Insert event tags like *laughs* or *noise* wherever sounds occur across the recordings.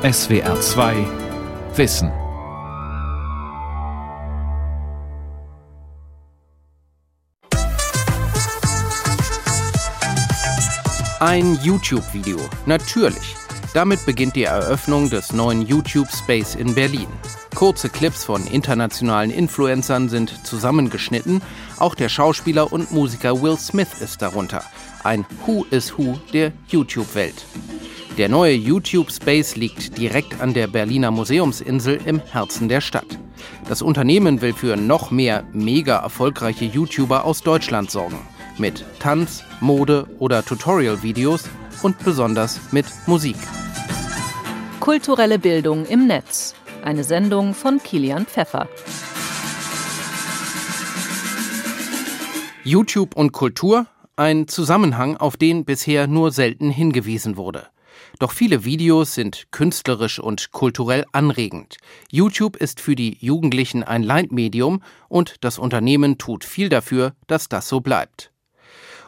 SWR 2 Wissen. Ein YouTube-Video, natürlich. Damit beginnt die Eröffnung des neuen YouTube Space in Berlin. Kurze Clips von internationalen Influencern sind zusammengeschnitten. Auch der Schauspieler und Musiker Will Smith ist darunter. Ein Who is Who der YouTube-Welt. Der neue YouTube Space liegt direkt an der Berliner Museumsinsel im Herzen der Stadt. Das Unternehmen will für noch mehr mega erfolgreiche YouTuber aus Deutschland sorgen. Mit Tanz, Mode oder Tutorial-Videos und besonders mit Musik. Kulturelle Bildung im Netz. Eine Sendung von Kilian Pfeffer. YouTube und Kultur, ein Zusammenhang, auf den bisher nur selten hingewiesen wurde. Doch viele Videos sind künstlerisch und kulturell anregend. YouTube ist für die Jugendlichen ein Leitmedium und das Unternehmen tut viel dafür, dass das so bleibt.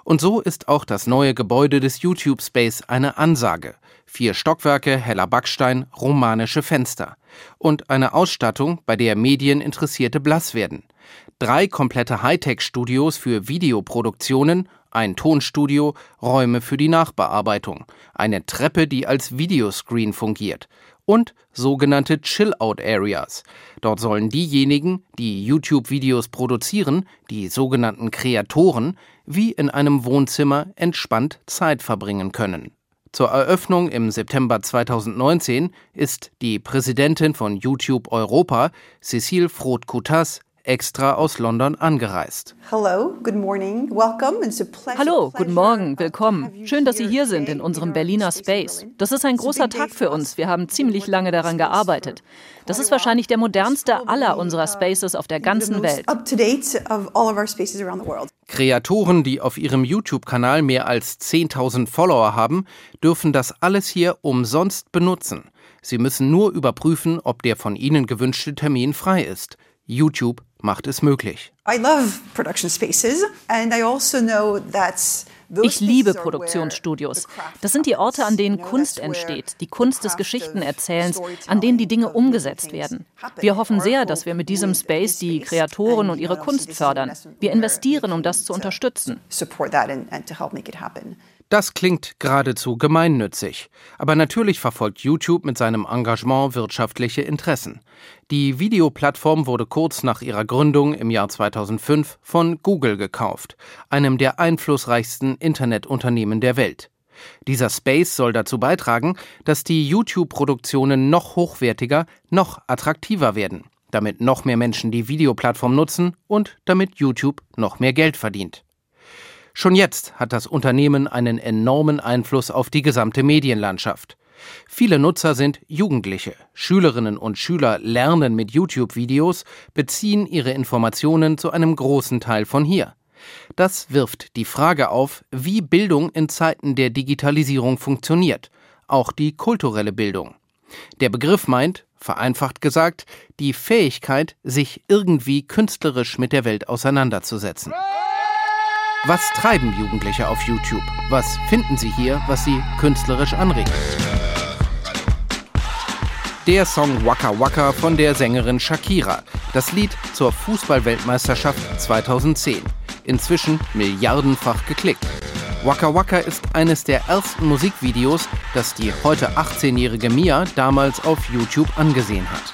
Und so ist auch das neue Gebäude des YouTube Space eine Ansage. Vier Stockwerke, heller Backstein, romanische Fenster. Und eine Ausstattung, bei der Medieninteressierte blass werden. Drei komplette Hightech-Studios für Videoproduktionen ein Tonstudio, Räume für die Nachbearbeitung, eine Treppe, die als Videoscreen fungiert und sogenannte Chill-Out-Areas. Dort sollen diejenigen, die YouTube-Videos produzieren, die sogenannten Kreatoren, wie in einem Wohnzimmer entspannt Zeit verbringen können. Zur Eröffnung im September 2019 ist die Präsidentin von YouTube Europa, Cécile Froth-Coutas, extra aus London angereist. Hallo, guten Morgen, willkommen. Schön, dass Sie hier sind in unserem Berliner Space. Das ist ein großer Tag für uns. Wir haben ziemlich lange daran gearbeitet. Das ist wahrscheinlich der modernste aller unserer Spaces auf der ganzen Welt. Kreatoren, die auf ihrem YouTube-Kanal mehr als 10.000 Follower haben, dürfen das alles hier umsonst benutzen. Sie müssen nur überprüfen, ob der von ihnen gewünschte Termin frei ist. YouTube macht es möglich. Also ich liebe Produktionsstudios. Das sind die Orte, an denen Kunst entsteht, die Kunst des Geschichtenerzählens, an denen die Dinge umgesetzt werden. Wir hoffen sehr, dass wir mit diesem Space die Kreatoren und ihre Kunst fördern. Wir investieren, um das zu unterstützen. Das klingt geradezu gemeinnützig. Aber natürlich verfolgt YouTube mit seinem Engagement wirtschaftliche Interessen. Die Videoplattform wurde kurz nach ihrer Gründung im Jahr 2005 von Google gekauft, einem der einflussreichsten Internetunternehmen der Welt. Dieser Space soll dazu beitragen, dass die YouTube-Produktionen noch hochwertiger, noch attraktiver werden, damit noch mehr Menschen die Videoplattform nutzen und damit YouTube noch mehr Geld verdient. Schon jetzt hat das Unternehmen einen enormen Einfluss auf die gesamte Medienlandschaft. Viele Nutzer sind Jugendliche. Schülerinnen und Schüler lernen mit YouTube-Videos, beziehen ihre Informationen zu einem großen Teil von hier. Das wirft die Frage auf, wie Bildung in Zeiten der Digitalisierung funktioniert, auch die kulturelle Bildung. Der Begriff meint, vereinfacht gesagt, die Fähigkeit, sich irgendwie künstlerisch mit der Welt auseinanderzusetzen. Was treiben Jugendliche auf YouTube? Was finden sie hier, was sie künstlerisch anregt? Der Song Waka Waka von der Sängerin Shakira. Das Lied zur Fußballweltmeisterschaft 2010. Inzwischen milliardenfach geklickt. Waka Waka ist eines der ersten Musikvideos, das die heute 18-jährige Mia damals auf YouTube angesehen hat.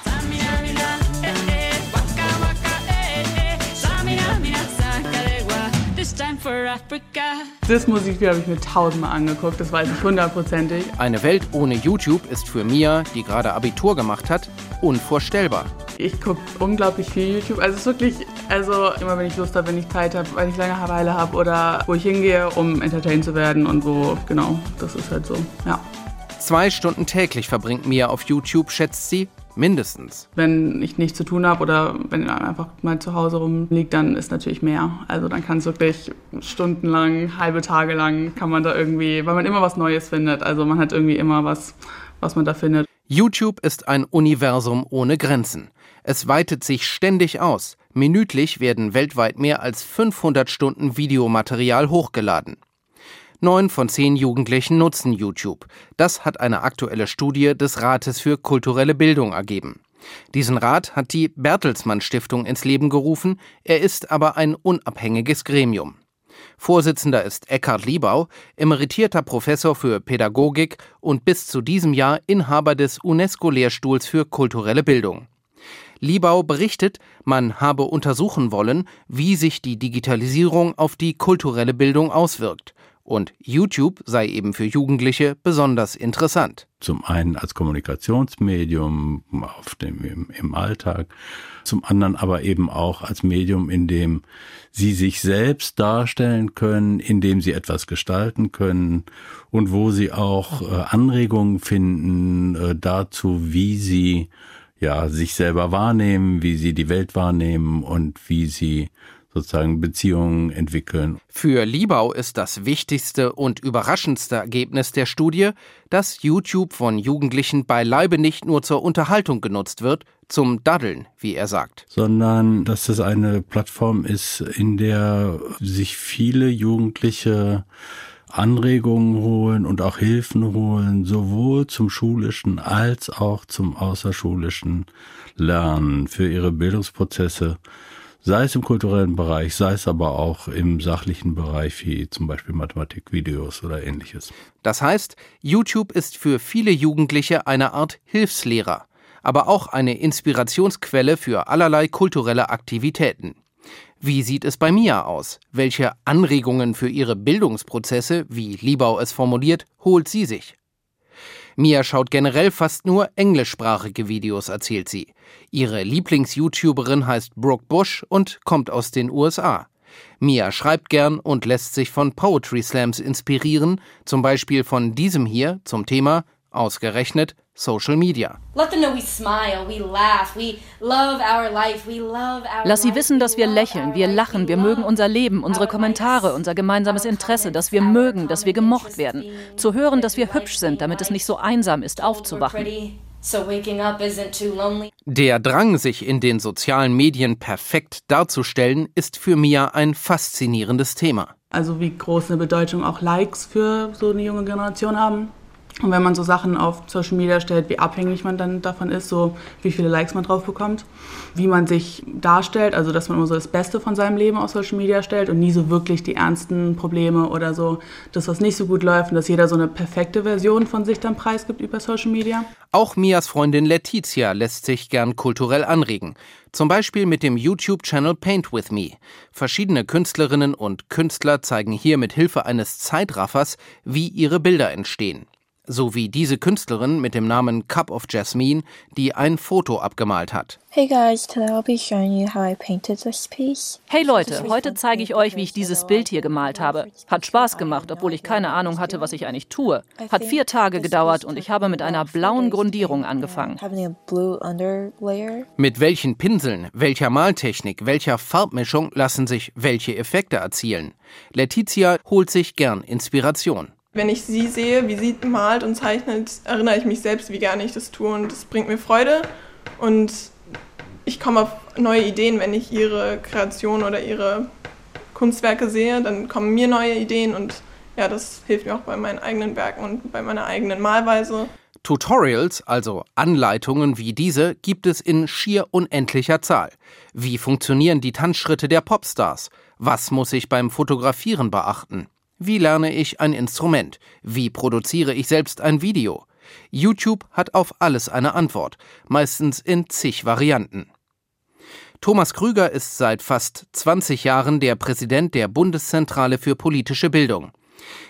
Das Musikvideo habe ich mir tausendmal angeguckt, das weiß ich hundertprozentig. Eine Welt ohne YouTube ist für Mia, die gerade Abitur gemacht hat, unvorstellbar. Ich gucke unglaublich viel YouTube. Also es ist wirklich, also immer wenn ich Lust habe, wenn ich Zeit habe, weil ich Langeweile habe oder wo ich hingehe, um entertained zu werden und wo, genau, das ist halt so, ja. Zwei Stunden täglich verbringt Mia auf YouTube, schätzt sie, mindestens. Wenn ich nichts zu tun habe oder wenn er einfach mal zu Hause rumliegt, dann ist natürlich mehr. Also dann kann es wirklich stundenlang, halbe Tage lang, kann man da irgendwie, weil man immer was Neues findet. Also man hat irgendwie immer was, was man da findet. YouTube ist ein Universum ohne Grenzen. Es weitet sich ständig aus. Minütlich werden weltweit mehr als 500 Stunden Videomaterial hochgeladen. Neun von zehn Jugendlichen nutzen YouTube. Das hat eine aktuelle Studie des Rates für kulturelle Bildung ergeben. Diesen Rat hat die Bertelsmann Stiftung ins Leben gerufen, er ist aber ein unabhängiges Gremium. Vorsitzender ist Eckhard Liebau, emeritierter Professor für Pädagogik und bis zu diesem Jahr Inhaber des UNESCO-Lehrstuhls für kulturelle Bildung. Liebau berichtet, man habe untersuchen wollen, wie sich die Digitalisierung auf die kulturelle Bildung auswirkt. Und YouTube sei eben für Jugendliche besonders interessant. Zum einen als Kommunikationsmedium auf dem, im, im Alltag, zum anderen aber eben auch als Medium, in dem sie sich selbst darstellen können, in dem sie etwas gestalten können und wo sie auch äh, Anregungen finden äh, dazu, wie sie ja sich selber wahrnehmen, wie sie die Welt wahrnehmen und wie sie sozusagen Beziehungen entwickeln. Für Liebau ist das wichtigste und überraschendste Ergebnis der Studie, dass YouTube von Jugendlichen beileibe nicht nur zur Unterhaltung genutzt wird, zum Daddeln, wie er sagt. Sondern dass es eine Plattform ist, in der sich viele Jugendliche Anregungen holen und auch Hilfen holen, sowohl zum schulischen als auch zum außerschulischen Lernen für ihre Bildungsprozesse sei es im kulturellen Bereich, sei es aber auch im sachlichen Bereich wie zum Beispiel Mathematikvideos oder ähnliches. Das heißt, YouTube ist für viele Jugendliche eine Art Hilfslehrer, aber auch eine Inspirationsquelle für allerlei kulturelle Aktivitäten. Wie sieht es bei Mia aus? Welche Anregungen für ihre Bildungsprozesse, wie Liebau es formuliert, holt sie sich? Mia schaut generell fast nur englischsprachige Videos, erzählt sie. Ihre Lieblings-YouTuberin heißt Brooke Bush und kommt aus den USA. Mia schreibt gern und lässt sich von Poetry Slams inspirieren, zum Beispiel von diesem hier zum Thema, ausgerechnet, Social Media. Lass sie wissen, dass wir lächeln, wir lachen, wir mögen unser Leben, unsere Kommentare, unser gemeinsames Interesse, dass wir mögen, dass wir gemocht werden. Zu hören, dass wir hübsch sind, damit es nicht so einsam ist, aufzuwachen. Der Drang, sich in den sozialen Medien perfekt darzustellen, ist für Mia ein faszinierendes Thema. Also wie groß eine Bedeutung auch Likes für so eine junge Generation haben. Und wenn man so Sachen auf Social Media stellt, wie abhängig man dann davon ist, so wie viele Likes man drauf bekommt, wie man sich darstellt, also dass man immer so das Beste von seinem Leben auf Social Media stellt und nie so wirklich die ernsten Probleme oder so, das, was nicht so gut läuft und dass jeder so eine perfekte Version von sich dann preisgibt über Social Media. Auch Mias Freundin Letizia lässt sich gern kulturell anregen. Zum Beispiel mit dem YouTube-Channel Paint With Me. Verschiedene Künstlerinnen und Künstler zeigen hier mit Hilfe eines Zeitraffers, wie ihre Bilder entstehen so wie diese Künstlerin mit dem Namen Cup of Jasmine, die ein Foto abgemalt hat. Hey Leute, heute zeige ich euch, wie ich dieses Bild hier gemalt habe. Hat Spaß gemacht, obwohl ich keine Ahnung hatte, was ich eigentlich tue. Hat vier Tage gedauert und ich habe mit einer blauen Grundierung angefangen. Mit welchen Pinseln, welcher Maltechnik, welcher Farbmischung lassen sich welche Effekte erzielen? Letizia holt sich gern Inspiration. Wenn ich sie sehe, wie sie malt und zeichnet, erinnere ich mich selbst, wie gerne ich das tue und das bringt mir Freude und ich komme auf neue Ideen, wenn ich ihre Kreation oder ihre Kunstwerke sehe, dann kommen mir neue Ideen und ja, das hilft mir auch bei meinen eigenen Werken und bei meiner eigenen Malweise. Tutorials, also Anleitungen wie diese, gibt es in schier unendlicher Zahl. Wie funktionieren die Tanzschritte der Popstars? Was muss ich beim Fotografieren beachten? Wie lerne ich ein Instrument? Wie produziere ich selbst ein Video? YouTube hat auf alles eine Antwort, meistens in zig Varianten. Thomas Krüger ist seit fast 20 Jahren der Präsident der Bundeszentrale für politische Bildung.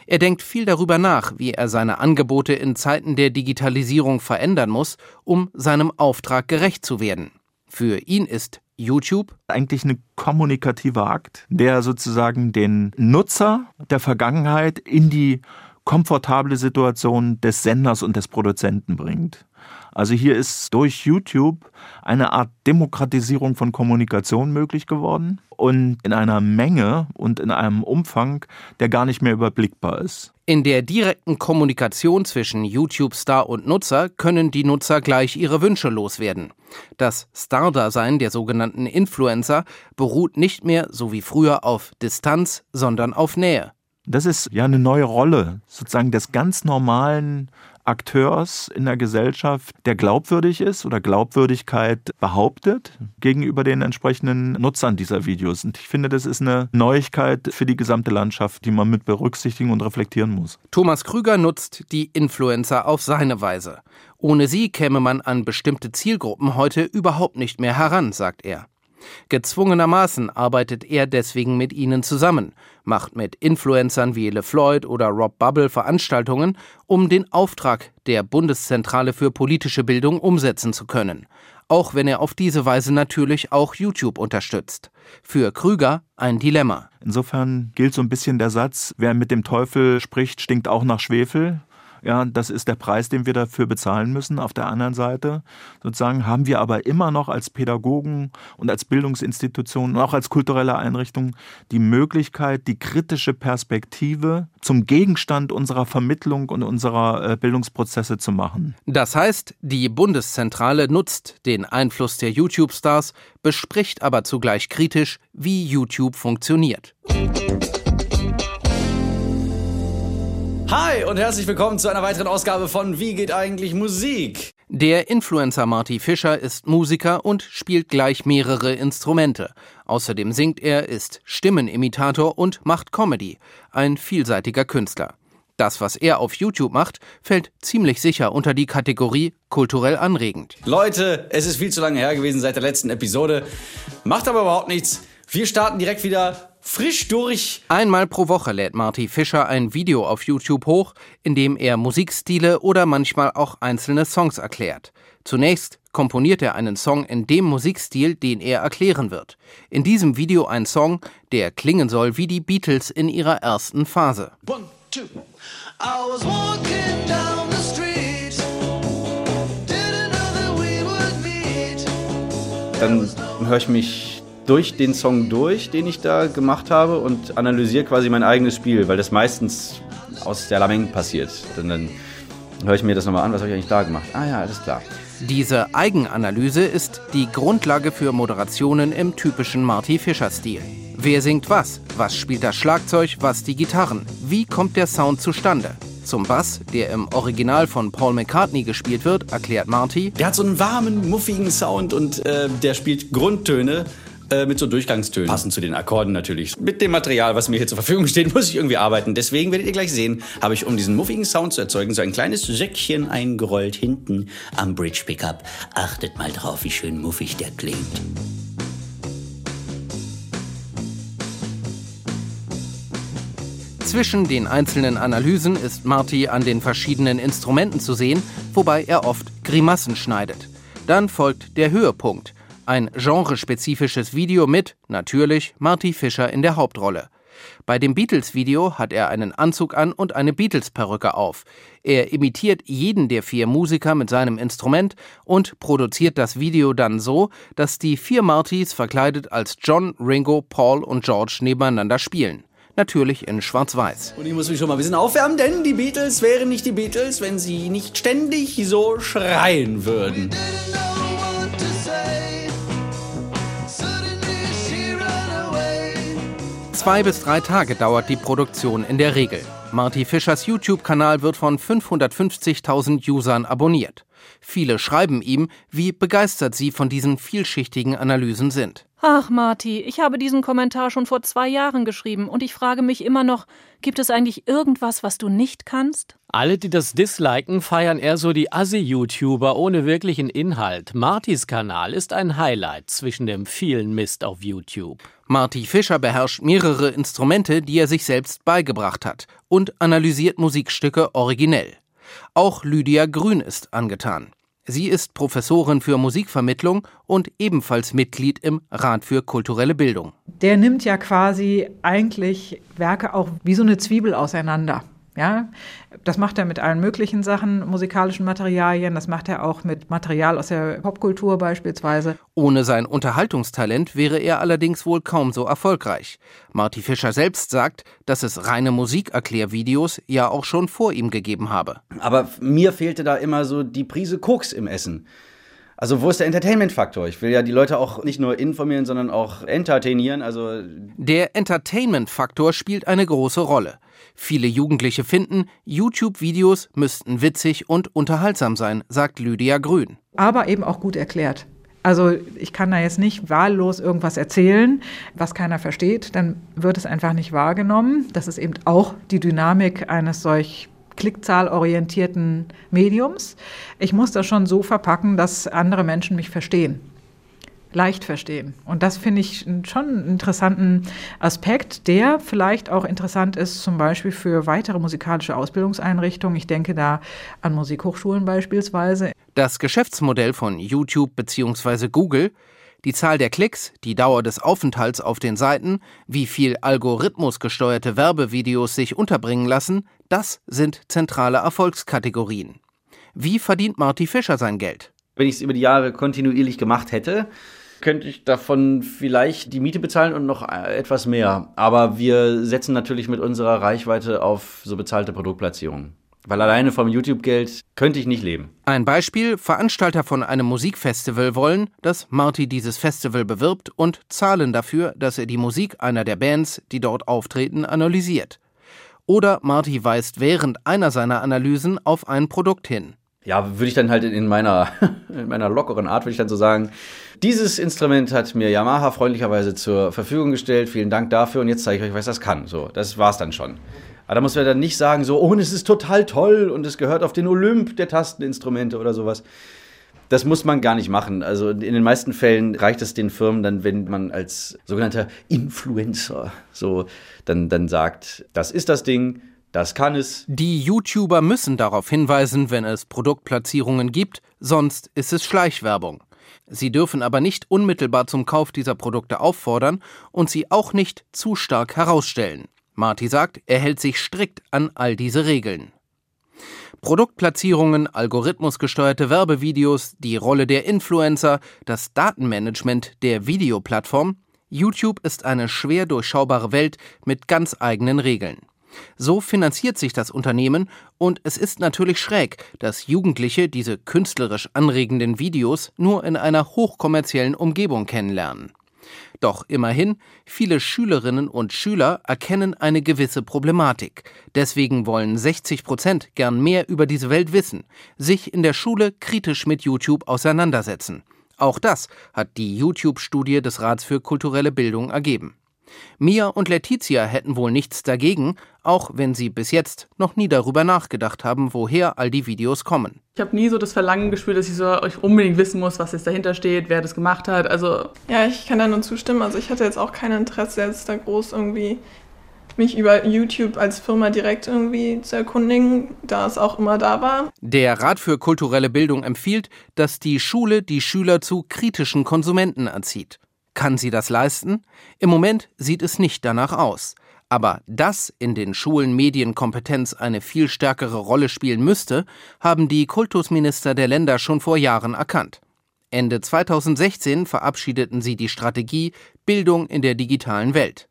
Er denkt viel darüber nach, wie er seine Angebote in Zeiten der Digitalisierung verändern muss, um seinem Auftrag gerecht zu werden. Für ihn ist YouTube? Eigentlich ein kommunikativer Akt, der sozusagen den Nutzer der Vergangenheit in die komfortable Situation des Senders und des Produzenten bringt. Also hier ist durch YouTube eine Art Demokratisierung von Kommunikation möglich geworden und in einer Menge und in einem Umfang, der gar nicht mehr überblickbar ist. In der direkten Kommunikation zwischen YouTube-Star und Nutzer können die Nutzer gleich ihre Wünsche loswerden. Das Star-Dasein der sogenannten Influencer beruht nicht mehr so wie früher auf Distanz, sondern auf Nähe. Das ist ja eine neue Rolle, sozusagen des ganz normalen Akteurs in der Gesellschaft, der glaubwürdig ist oder Glaubwürdigkeit behauptet gegenüber den entsprechenden Nutzern dieser Videos. Und ich finde, das ist eine Neuigkeit für die gesamte Landschaft, die man mit berücksichtigen und reflektieren muss. Thomas Krüger nutzt die Influencer auf seine Weise. Ohne sie käme man an bestimmte Zielgruppen heute überhaupt nicht mehr heran, sagt er. Gezwungenermaßen arbeitet er deswegen mit ihnen zusammen, macht mit Influencern wie LeFloid oder Rob Bubble Veranstaltungen, um den Auftrag der Bundeszentrale für politische Bildung umsetzen zu können. Auch wenn er auf diese Weise natürlich auch YouTube unterstützt. Für Krüger ein Dilemma. Insofern gilt so ein bisschen der Satz, wer mit dem Teufel spricht, stinkt auch nach Schwefel. Ja, das ist der Preis, den wir dafür bezahlen müssen. Auf der anderen Seite sozusagen haben wir aber immer noch als Pädagogen und als Bildungsinstitutionen und auch als kulturelle Einrichtung die Möglichkeit, die kritische Perspektive zum Gegenstand unserer Vermittlung und unserer äh, Bildungsprozesse zu machen. Das heißt, die Bundeszentrale nutzt den Einfluss der YouTube-Stars, bespricht aber zugleich kritisch, wie YouTube funktioniert. Hi und herzlich willkommen zu einer weiteren Ausgabe von Wie geht eigentlich Musik? Der Influencer Marty Fischer ist Musiker und spielt gleich mehrere Instrumente. Außerdem singt er, ist Stimmenimitator und macht Comedy. Ein vielseitiger Künstler. Das, was er auf YouTube macht, fällt ziemlich sicher unter die Kategorie kulturell anregend. Leute, es ist viel zu lange her gewesen seit der letzten Episode. Macht aber überhaupt nichts. Wir starten direkt wieder frisch durch. Einmal pro Woche lädt Marty Fischer ein Video auf YouTube hoch, in dem er Musikstile oder manchmal auch einzelne Songs erklärt. Zunächst komponiert er einen Song in dem Musikstil, den er erklären wird. In diesem Video ein Song, der klingen soll wie die Beatles in ihrer ersten Phase. One, two. Dann höre ich mich durch den Song durch, den ich da gemacht habe und analysiere quasi mein eigenes Spiel, weil das meistens aus der Lameng passiert. Und dann höre ich mir das nochmal an, was habe ich eigentlich da gemacht? Ah ja, alles klar. Diese Eigenanalyse ist die Grundlage für Moderationen im typischen Marty Fischer-Stil. Wer singt was? Was spielt das Schlagzeug? Was die Gitarren? Wie kommt der Sound zustande? Zum Bass, der im Original von Paul McCartney gespielt wird, erklärt Marty. Der hat so einen warmen, muffigen Sound und äh, der spielt Grundtöne äh, mit so Durchgangstönen. Passend zu den Akkorden natürlich. Mit dem Material, was mir hier zur Verfügung steht, *laughs* muss ich irgendwie arbeiten. Deswegen werdet ihr gleich sehen, habe ich, um diesen muffigen Sound zu erzeugen, so ein kleines Säckchen eingerollt hinten am Bridge Pickup. Achtet mal drauf, wie schön muffig der klingt. Zwischen den einzelnen Analysen ist Marty an den verschiedenen Instrumenten zu sehen, wobei er oft Grimassen schneidet. Dann folgt der Höhepunkt, ein genrespezifisches Video mit, natürlich, Marty Fischer in der Hauptrolle. Bei dem Beatles-Video hat er einen Anzug an und eine Beatles-Perücke auf. Er imitiert jeden der vier Musiker mit seinem Instrument und produziert das Video dann so, dass die vier Martys verkleidet als John, Ringo, Paul und George nebeneinander spielen. Natürlich in Schwarz-Weiß. Und ich muss mich schon mal ein bisschen aufwärmen, denn die Beatles wären nicht die Beatles, wenn sie nicht ständig so schreien würden. Zwei bis drei Tage dauert die Produktion in der Regel. Marty Fischers YouTube-Kanal wird von 550.000 Usern abonniert. Viele schreiben ihm, wie begeistert sie von diesen vielschichtigen Analysen sind. Ach, Marty, ich habe diesen Kommentar schon vor zwei Jahren geschrieben und ich frage mich immer noch, gibt es eigentlich irgendwas, was du nicht kannst? Alle, die das disliken, feiern eher so die Assi-YouTuber ohne wirklichen Inhalt. Martys Kanal ist ein Highlight zwischen dem vielen Mist auf YouTube. Marty Fischer beherrscht mehrere Instrumente, die er sich selbst beigebracht hat und analysiert Musikstücke originell. Auch Lydia Grün ist angetan. Sie ist Professorin für Musikvermittlung und ebenfalls Mitglied im Rat für kulturelle Bildung. Der nimmt ja quasi eigentlich Werke auch wie so eine Zwiebel auseinander. Ja, das macht er mit allen möglichen Sachen, musikalischen Materialien. Das macht er auch mit Material aus der Popkultur beispielsweise. Ohne sein Unterhaltungstalent wäre er allerdings wohl kaum so erfolgreich. Marty Fischer selbst sagt, dass es reine Musikerklärvideos ja auch schon vor ihm gegeben habe. Aber mir fehlte da immer so die Prise Koks im Essen. Also wo ist der Entertainment-Faktor? Ich will ja die Leute auch nicht nur informieren, sondern auch entertainieren. Also der Entertainment-Faktor spielt eine große Rolle. Viele Jugendliche finden, YouTube-Videos müssten witzig und unterhaltsam sein, sagt Lydia Grün. Aber eben auch gut erklärt. Also ich kann da jetzt nicht wahllos irgendwas erzählen, was keiner versteht, dann wird es einfach nicht wahrgenommen. Das ist eben auch die Dynamik eines solch klickzahlorientierten Mediums. Ich muss das schon so verpacken, dass andere Menschen mich verstehen leicht verstehen. Und das finde ich schon einen interessanten Aspekt, der vielleicht auch interessant ist, zum Beispiel für weitere musikalische Ausbildungseinrichtungen. Ich denke da an Musikhochschulen beispielsweise. Das Geschäftsmodell von YouTube bzw. Google die Zahl der Klicks, die Dauer des Aufenthalts auf den Seiten, wie viel algorithmusgesteuerte Werbevideos sich unterbringen lassen, das sind zentrale Erfolgskategorien. Wie verdient Marty Fischer sein Geld? Wenn ich es über die Jahre kontinuierlich gemacht hätte, könnte ich davon vielleicht die Miete bezahlen und noch etwas mehr. Aber wir setzen natürlich mit unserer Reichweite auf so bezahlte Produktplatzierungen. Weil alleine vom YouTube-Geld könnte ich nicht leben. Ein Beispiel: Veranstalter von einem Musikfestival wollen, dass Marty dieses Festival bewirbt und zahlen dafür, dass er die Musik einer der Bands, die dort auftreten, analysiert. Oder Marty weist während einer seiner Analysen auf ein Produkt hin. Ja, würde ich dann halt in meiner, *laughs* in meiner lockeren Art, würde ich dann so sagen, dieses Instrument hat mir Yamaha freundlicherweise zur Verfügung gestellt. Vielen Dank dafür und jetzt zeige ich euch, was das kann. So, das war's dann schon. Aber da muss man dann nicht sagen, so, oh, und es ist total toll und es gehört auf den Olymp der Tasteninstrumente oder sowas. Das muss man gar nicht machen. Also in den meisten Fällen reicht es den Firmen dann, wenn man als sogenannter Influencer so dann, dann sagt, das ist das Ding, das kann es. Die YouTuber müssen darauf hinweisen, wenn es Produktplatzierungen gibt, sonst ist es Schleichwerbung. Sie dürfen aber nicht unmittelbar zum Kauf dieser Produkte auffordern und sie auch nicht zu stark herausstellen. Marty sagt, er hält sich strikt an all diese Regeln. Produktplatzierungen, algorithmusgesteuerte Werbevideos, die Rolle der Influencer, das Datenmanagement der Videoplattform. YouTube ist eine schwer durchschaubare Welt mit ganz eigenen Regeln. So finanziert sich das Unternehmen und es ist natürlich schräg, dass Jugendliche diese künstlerisch anregenden Videos nur in einer hochkommerziellen Umgebung kennenlernen. Doch immerhin, viele Schülerinnen und Schüler erkennen eine gewisse Problematik. Deswegen wollen 60 Prozent gern mehr über diese Welt wissen, sich in der Schule kritisch mit YouTube auseinandersetzen. Auch das hat die YouTube-Studie des Rats für kulturelle Bildung ergeben. Mia und Letizia hätten wohl nichts dagegen, auch wenn sie bis jetzt noch nie darüber nachgedacht haben, woher all die Videos kommen. Ich habe nie so das Verlangen gespürt, dass ich so euch unbedingt wissen muss, was jetzt dahinter steht, wer das gemacht hat. Also ja, ich kann da nur zustimmen. Also ich hatte jetzt auch kein Interesse, jetzt da groß irgendwie mich über YouTube als Firma direkt irgendwie zu erkundigen, da es auch immer da war. Der Rat für kulturelle Bildung empfiehlt, dass die Schule die Schüler zu kritischen Konsumenten erzieht. Kann sie das leisten? Im Moment sieht es nicht danach aus. Aber dass in den Schulen Medienkompetenz eine viel stärkere Rolle spielen müsste, haben die Kultusminister der Länder schon vor Jahren erkannt. Ende 2016 verabschiedeten sie die Strategie Bildung in der digitalen Welt.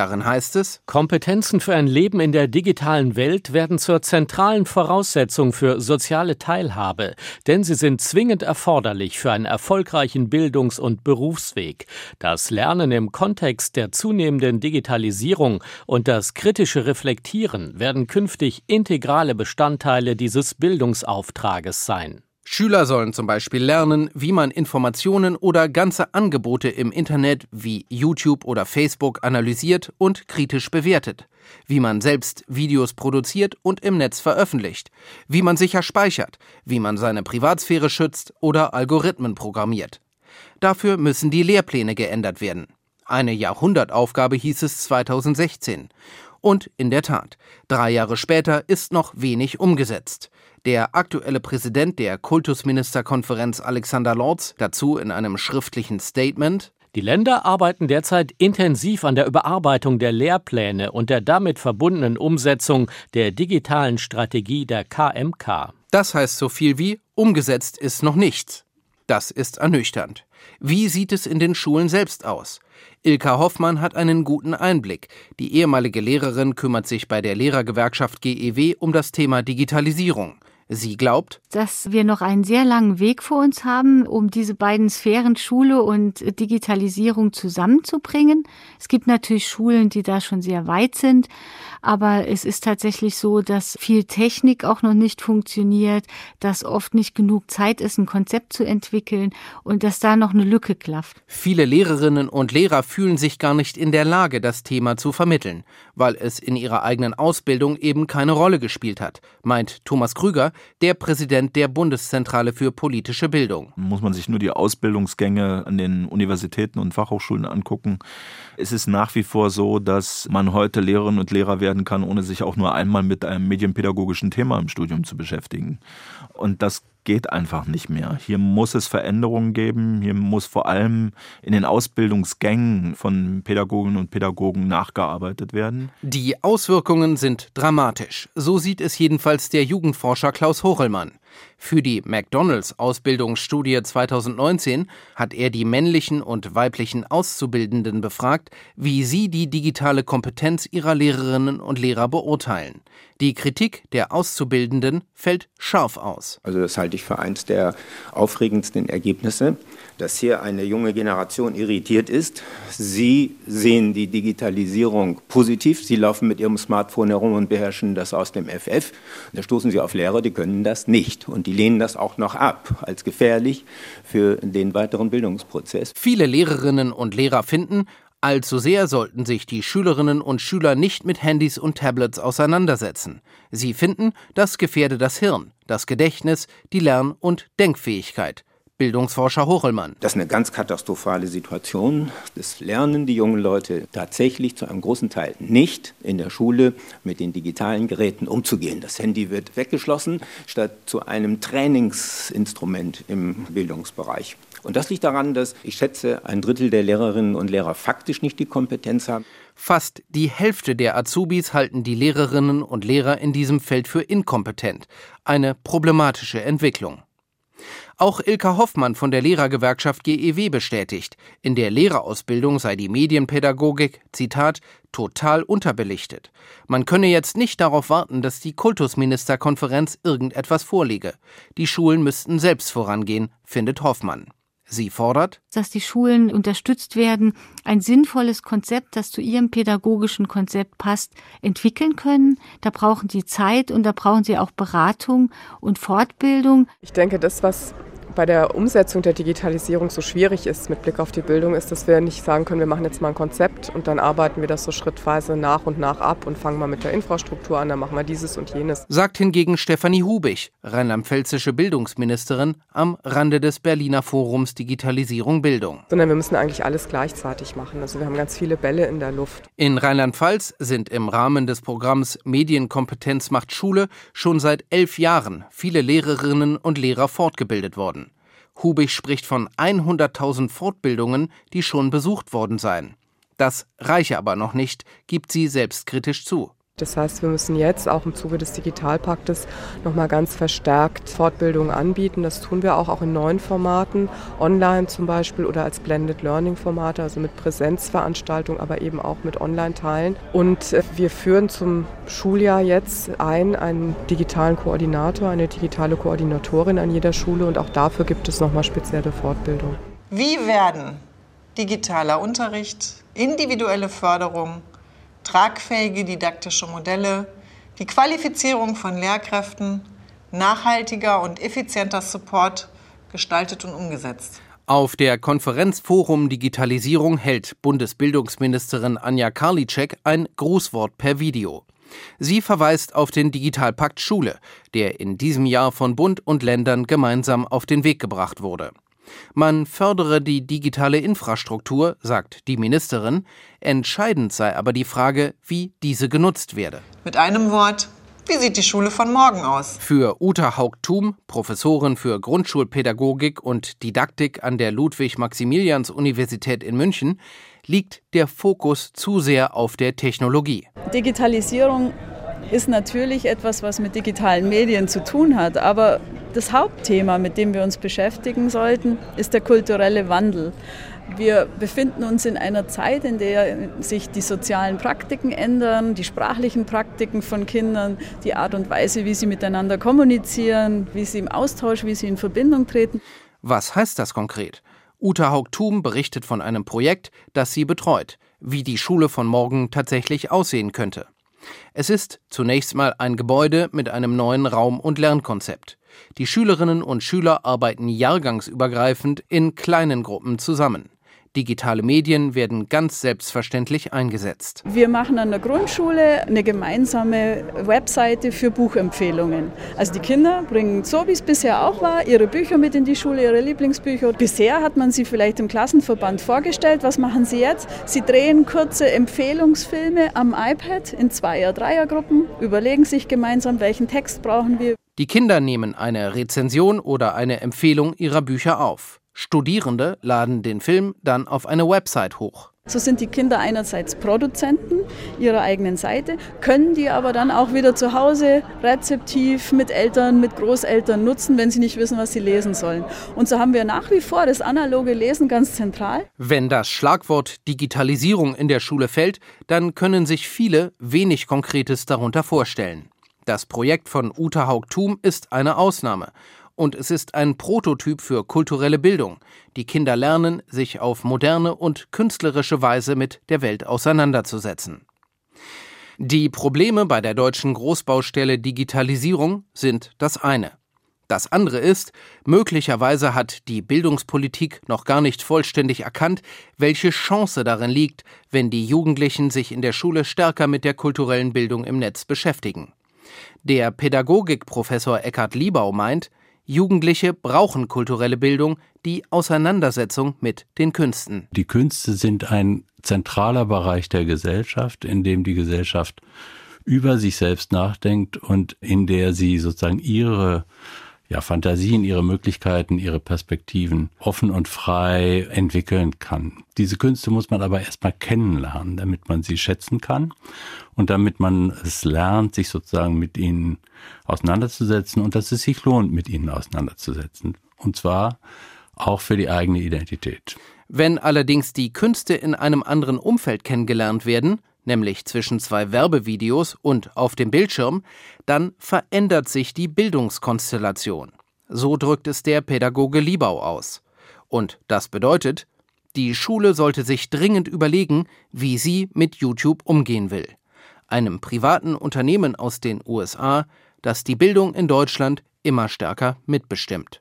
Darin heißt es, Kompetenzen für ein Leben in der digitalen Welt werden zur zentralen Voraussetzung für soziale Teilhabe, denn sie sind zwingend erforderlich für einen erfolgreichen Bildungs- und Berufsweg. Das Lernen im Kontext der zunehmenden Digitalisierung und das kritische Reflektieren werden künftig integrale Bestandteile dieses Bildungsauftrages sein. Schüler sollen zum Beispiel lernen, wie man Informationen oder ganze Angebote im Internet wie YouTube oder Facebook analysiert und kritisch bewertet, wie man selbst Videos produziert und im Netz veröffentlicht, wie man sicher speichert, wie man seine Privatsphäre schützt oder Algorithmen programmiert. Dafür müssen die Lehrpläne geändert werden. Eine Jahrhundertaufgabe hieß es 2016. Und in der Tat, drei Jahre später ist noch wenig umgesetzt. Der aktuelle Präsident der Kultusministerkonferenz Alexander Lorz dazu in einem schriftlichen Statement die Länder arbeiten derzeit intensiv an der Überarbeitung der Lehrpläne und der damit verbundenen Umsetzung der digitalen Strategie der KMK. Das heißt so viel wie umgesetzt ist noch nichts. Das ist ernüchternd. Wie sieht es in den Schulen selbst aus? Ilka Hoffmann hat einen guten Einblick. Die ehemalige Lehrerin kümmert sich bei der Lehrergewerkschaft GEW um das Thema Digitalisierung. Sie glaubt, dass wir noch einen sehr langen Weg vor uns haben, um diese beiden Sphären Schule und Digitalisierung zusammenzubringen. Es gibt natürlich Schulen, die da schon sehr weit sind, aber es ist tatsächlich so, dass viel Technik auch noch nicht funktioniert, dass oft nicht genug Zeit ist, ein Konzept zu entwickeln und dass da noch eine Lücke klafft. Viele Lehrerinnen und Lehrer fühlen sich gar nicht in der Lage, das Thema zu vermitteln, weil es in ihrer eigenen Ausbildung eben keine Rolle gespielt hat, meint Thomas Krüger, der Präsident der Bundeszentrale für politische Bildung. Muss man sich nur die Ausbildungsgänge an den Universitäten und Fachhochschulen angucken. Es ist nach wie vor so, dass man heute Lehrerinnen und Lehrer werden kann, ohne sich auch nur einmal mit einem medienpädagogischen Thema im Studium zu beschäftigen. Und das geht einfach nicht mehr. Hier muss es Veränderungen geben. Hier muss vor allem in den Ausbildungsgängen von Pädagoginnen und Pädagogen nachgearbeitet werden. Die Auswirkungen sind dramatisch. So sieht es jedenfalls der Jugendforscher Klaus Hochelmann. Für die McDonalds Ausbildungsstudie 2019 hat er die männlichen und weiblichen Auszubildenden befragt, wie sie die digitale Kompetenz ihrer Lehrerinnen und Lehrer beurteilen. Die Kritik der Auszubildenden fällt scharf aus. Also das halte ich für eines der aufregendsten Ergebnisse, dass hier eine junge Generation irritiert ist. Sie sehen die Digitalisierung positiv. Sie laufen mit ihrem Smartphone herum und beherrschen das aus dem FF. Da stoßen sie auf Lehrer, die können das nicht. Und die lehnen das auch noch ab als gefährlich für den weiteren Bildungsprozess. Viele Lehrerinnen und Lehrer finden, Allzu sehr sollten sich die Schülerinnen und Schüler nicht mit Handys und Tablets auseinandersetzen. Sie finden, das gefährde das Hirn, das Gedächtnis, die Lern- und Denkfähigkeit. Bildungsforscher Hochelmann. Das ist eine ganz katastrophale Situation. Das lernen die jungen Leute tatsächlich zu einem großen Teil nicht in der Schule mit den digitalen Geräten umzugehen. Das Handy wird weggeschlossen, statt zu einem Trainingsinstrument im Bildungsbereich. Und das liegt daran, dass ich schätze, ein Drittel der Lehrerinnen und Lehrer faktisch nicht die Kompetenz haben. Fast die Hälfte der Azubis halten die Lehrerinnen und Lehrer in diesem Feld für inkompetent. Eine problematische Entwicklung. Auch Ilka Hoffmann von der Lehrergewerkschaft GEW bestätigt, in der Lehrerausbildung sei die Medienpädagogik, Zitat, total unterbelichtet. Man könne jetzt nicht darauf warten, dass die Kultusministerkonferenz irgendetwas vorlege. Die Schulen müssten selbst vorangehen, findet Hoffmann. Sie fordert, dass die Schulen unterstützt werden, ein sinnvolles Konzept, das zu ihrem pädagogischen Konzept passt, entwickeln können. Da brauchen sie Zeit und da brauchen sie auch Beratung und Fortbildung. Ich denke, das, was bei der Umsetzung der Digitalisierung so schwierig ist mit Blick auf die Bildung, ist, dass wir nicht sagen können, wir machen jetzt mal ein Konzept und dann arbeiten wir das so schrittweise nach und nach ab und fangen mal mit der Infrastruktur an, dann machen wir dieses und jenes. Sagt hingegen Stefanie Hubig, rheinland-pfälzische Bildungsministerin, am Rande des Berliner Forums Digitalisierung Bildung. Sondern wir müssen eigentlich alles gleichzeitig machen. Also wir haben ganz viele Bälle in der Luft. In Rheinland-Pfalz sind im Rahmen des Programms Medienkompetenz macht Schule schon seit elf Jahren viele Lehrerinnen und Lehrer fortgebildet worden. Hubig spricht von 100.000 Fortbildungen, die schon besucht worden seien. Das reiche aber noch nicht, gibt sie selbstkritisch zu. Das heißt, wir müssen jetzt auch im Zuge des Digitalpaktes nochmal ganz verstärkt Fortbildungen anbieten. Das tun wir auch, auch in neuen Formaten, online zum Beispiel oder als Blended Learning Formate, also mit Präsenzveranstaltungen, aber eben auch mit Online-Teilen. Und äh, wir führen zum Schuljahr jetzt ein, einen digitalen Koordinator, eine digitale Koordinatorin an jeder Schule und auch dafür gibt es nochmal spezielle Fortbildung. Wie werden digitaler Unterricht, individuelle Förderung, tragfähige didaktische Modelle, die Qualifizierung von Lehrkräften, nachhaltiger und effizienter Support gestaltet und umgesetzt. Auf der Konferenz Forum Digitalisierung hält Bundesbildungsministerin Anja Karliczek ein Grußwort per Video. Sie verweist auf den Digitalpakt Schule, der in diesem Jahr von Bund und Ländern gemeinsam auf den Weg gebracht wurde. Man fördere die digitale Infrastruktur, sagt die Ministerin, entscheidend sei aber die Frage, wie diese genutzt werde. Mit einem Wort, wie sieht die Schule von morgen aus? Für Uta Haugtum, Professorin für Grundschulpädagogik und Didaktik an der Ludwig-Maximilians-Universität in München, liegt der Fokus zu sehr auf der Technologie. Digitalisierung ist natürlich etwas, was mit digitalen Medien zu tun hat, aber das Hauptthema, mit dem wir uns beschäftigen sollten, ist der kulturelle Wandel. Wir befinden uns in einer Zeit, in der sich die sozialen Praktiken ändern, die sprachlichen Praktiken von Kindern, die Art und Weise, wie sie miteinander kommunizieren, wie sie im Austausch, wie sie in Verbindung treten. Was heißt das konkret? Uta Haugtum berichtet von einem Projekt, das sie betreut, wie die Schule von morgen tatsächlich aussehen könnte. Es ist zunächst mal ein Gebäude mit einem neuen Raum- und Lernkonzept. Die Schülerinnen und Schüler arbeiten jahrgangsübergreifend in kleinen Gruppen zusammen. Digitale Medien werden ganz selbstverständlich eingesetzt. Wir machen an der Grundschule eine gemeinsame Webseite für Buchempfehlungen. Also die Kinder bringen, so wie es bisher auch war, ihre Bücher mit in die Schule, ihre Lieblingsbücher. Bisher hat man sie vielleicht im Klassenverband vorgestellt. Was machen sie jetzt? Sie drehen kurze Empfehlungsfilme am iPad in Zweier-, Dreiergruppen, überlegen sich gemeinsam, welchen Text brauchen wir. Die Kinder nehmen eine Rezension oder eine Empfehlung ihrer Bücher auf. Studierende laden den Film dann auf eine Website hoch. So sind die Kinder einerseits Produzenten ihrer eigenen Seite, können die aber dann auch wieder zu Hause rezeptiv mit Eltern, mit Großeltern nutzen, wenn sie nicht wissen, was sie lesen sollen. Und so haben wir nach wie vor das analoge Lesen ganz zentral. Wenn das Schlagwort Digitalisierung in der Schule fällt, dann können sich viele wenig Konkretes darunter vorstellen. Das Projekt von Uta Haugtum ist eine Ausnahme und es ist ein Prototyp für kulturelle Bildung. Die Kinder lernen, sich auf moderne und künstlerische Weise mit der Welt auseinanderzusetzen. Die Probleme bei der deutschen Großbaustelle Digitalisierung sind das eine. Das andere ist, möglicherweise hat die Bildungspolitik noch gar nicht vollständig erkannt, welche Chance darin liegt, wenn die Jugendlichen sich in der Schule stärker mit der kulturellen Bildung im Netz beschäftigen. Der Pädagogikprofessor Eckhard Liebau meint, Jugendliche brauchen kulturelle Bildung, die Auseinandersetzung mit den Künsten. Die Künste sind ein zentraler Bereich der Gesellschaft, in dem die Gesellschaft über sich selbst nachdenkt und in der sie sozusagen ihre ja, Fantasien, ihre Möglichkeiten, ihre Perspektiven offen und frei entwickeln kann. Diese Künste muss man aber erstmal kennenlernen, damit man sie schätzen kann und damit man es lernt, sich sozusagen mit ihnen auseinanderzusetzen und dass es sich lohnt, mit ihnen auseinanderzusetzen. Und zwar auch für die eigene Identität. Wenn allerdings die Künste in einem anderen Umfeld kennengelernt werden, nämlich zwischen zwei Werbevideos und auf dem Bildschirm, dann verändert sich die Bildungskonstellation. So drückt es der Pädagoge Liebau aus. Und das bedeutet, die Schule sollte sich dringend überlegen, wie sie mit YouTube umgehen will. Einem privaten Unternehmen aus den USA, das die Bildung in Deutschland immer stärker mitbestimmt.